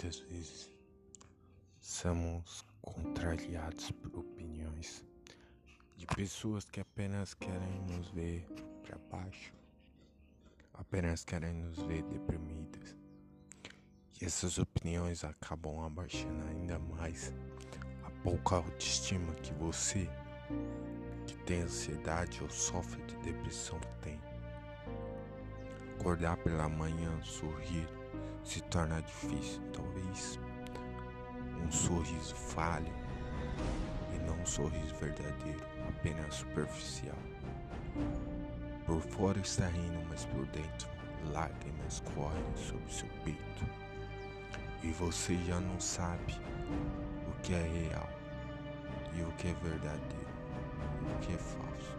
Muitas vezes somos contrariados por opiniões de pessoas que apenas querem nos ver para baixo, apenas querem nos ver deprimidas. E essas opiniões acabam abaixando ainda mais a pouca autoestima que você, que tem ansiedade ou sofre de depressão, tem. Acordar pela manhã, sorrir se torna difícil. Talvez um sorriso falho e não um sorriso verdadeiro, apenas superficial. Por fora está rindo, mas por dentro lágrimas correm sobre seu peito. E você já não sabe o que é real e o que é verdadeiro e o que é falso.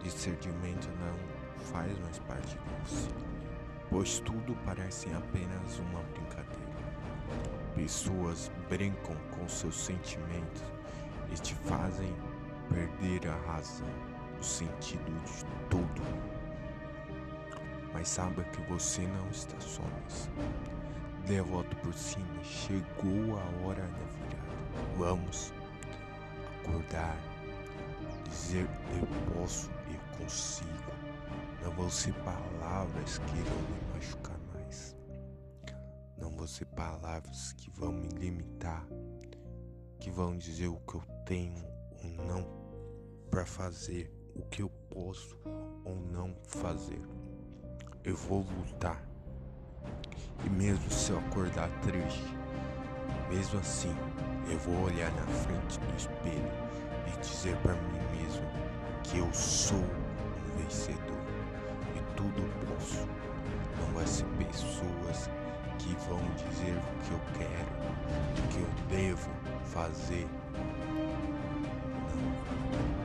Discernimento não faz mais parte de você pois tudo parece apenas uma brincadeira. Pessoas brincam com seus sentimentos e te fazem perder a razão, o sentido de tudo. Mas saiba que você não está só nisso. Dê por cima, chegou a hora da virada. Vamos acordar, dizer eu posso, eu consigo. Não vão ser palavras que irão. Ser palavras que vão me limitar, que vão dizer o que eu tenho ou não para fazer, o que eu posso ou não fazer. Eu vou lutar. E mesmo se eu acordar triste, mesmo assim, eu vou olhar na frente do espelho e dizer para mim mesmo que eu sou um vencedor tudo posso. Não vai ser pessoas que vão dizer o que eu quero, o que eu devo fazer. Não.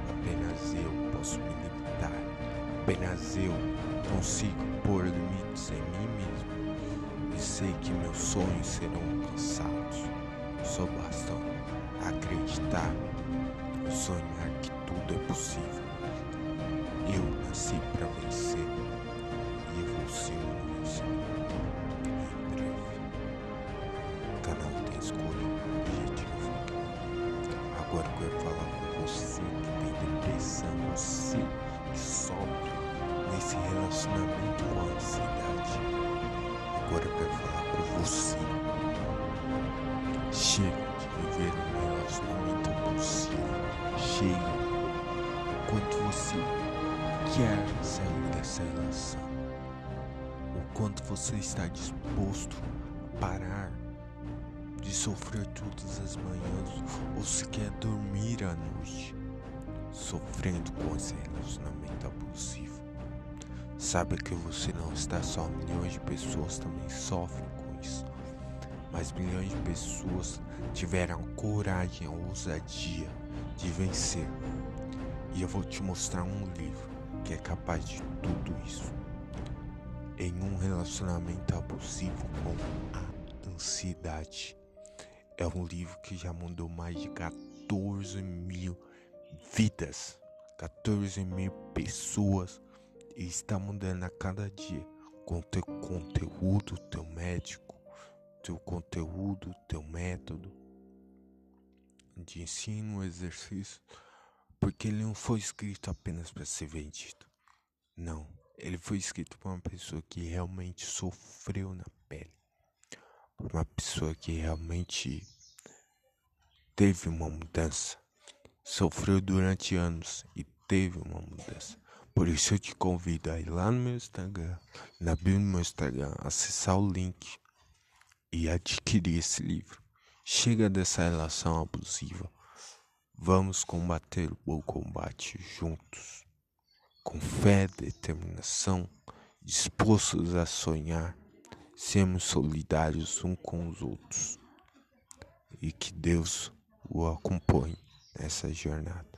Apenas eu posso me limitar. Apenas eu consigo pôr limites em mim mesmo. E sei que meus sonhos serão alcançados. Só basta acreditar, sonhar que tudo é possível. Eu nasci para vencer seu início. Em escolha, objetivo. Agora eu quero falar com você que tem depressão, você que sofre nesse relacionamento com a ansiedade. Agora eu quero falar com você. Chega de viver um relacionamento abusivo. Chega. Quanto você quer sair dessa relação quanto você está disposto a parar de sofrer todas as manhãs ou se quer dormir à noite sofrendo com esse relacionamento abusivo. Sabe que você não está só, milhões de pessoas também sofrem com isso. Mas milhões de pessoas tiveram coragem, ousadia de vencer. E eu vou te mostrar um livro que é capaz de tudo isso em um relacionamento abusivo com a ansiedade. É um livro que já mudou mais de 14 mil vidas, 14 mil pessoas e está mudando a cada dia com teu conteúdo, teu médico, teu conteúdo, teu método de ensino, exercício, porque ele não foi escrito apenas para ser vendido. Não ele foi escrito por uma pessoa que realmente sofreu na pele, uma pessoa que realmente teve uma mudança, sofreu durante anos e teve uma mudança. Por isso eu te convido a ir lá no meu Instagram, na bio do meu Instagram, acessar o link e adquirir esse livro. Chega dessa relação abusiva. Vamos combater o bom combate juntos com fé, determinação, dispostos a sonhar, sermos solidários uns com os outros e que Deus o acompanhe nessa jornada.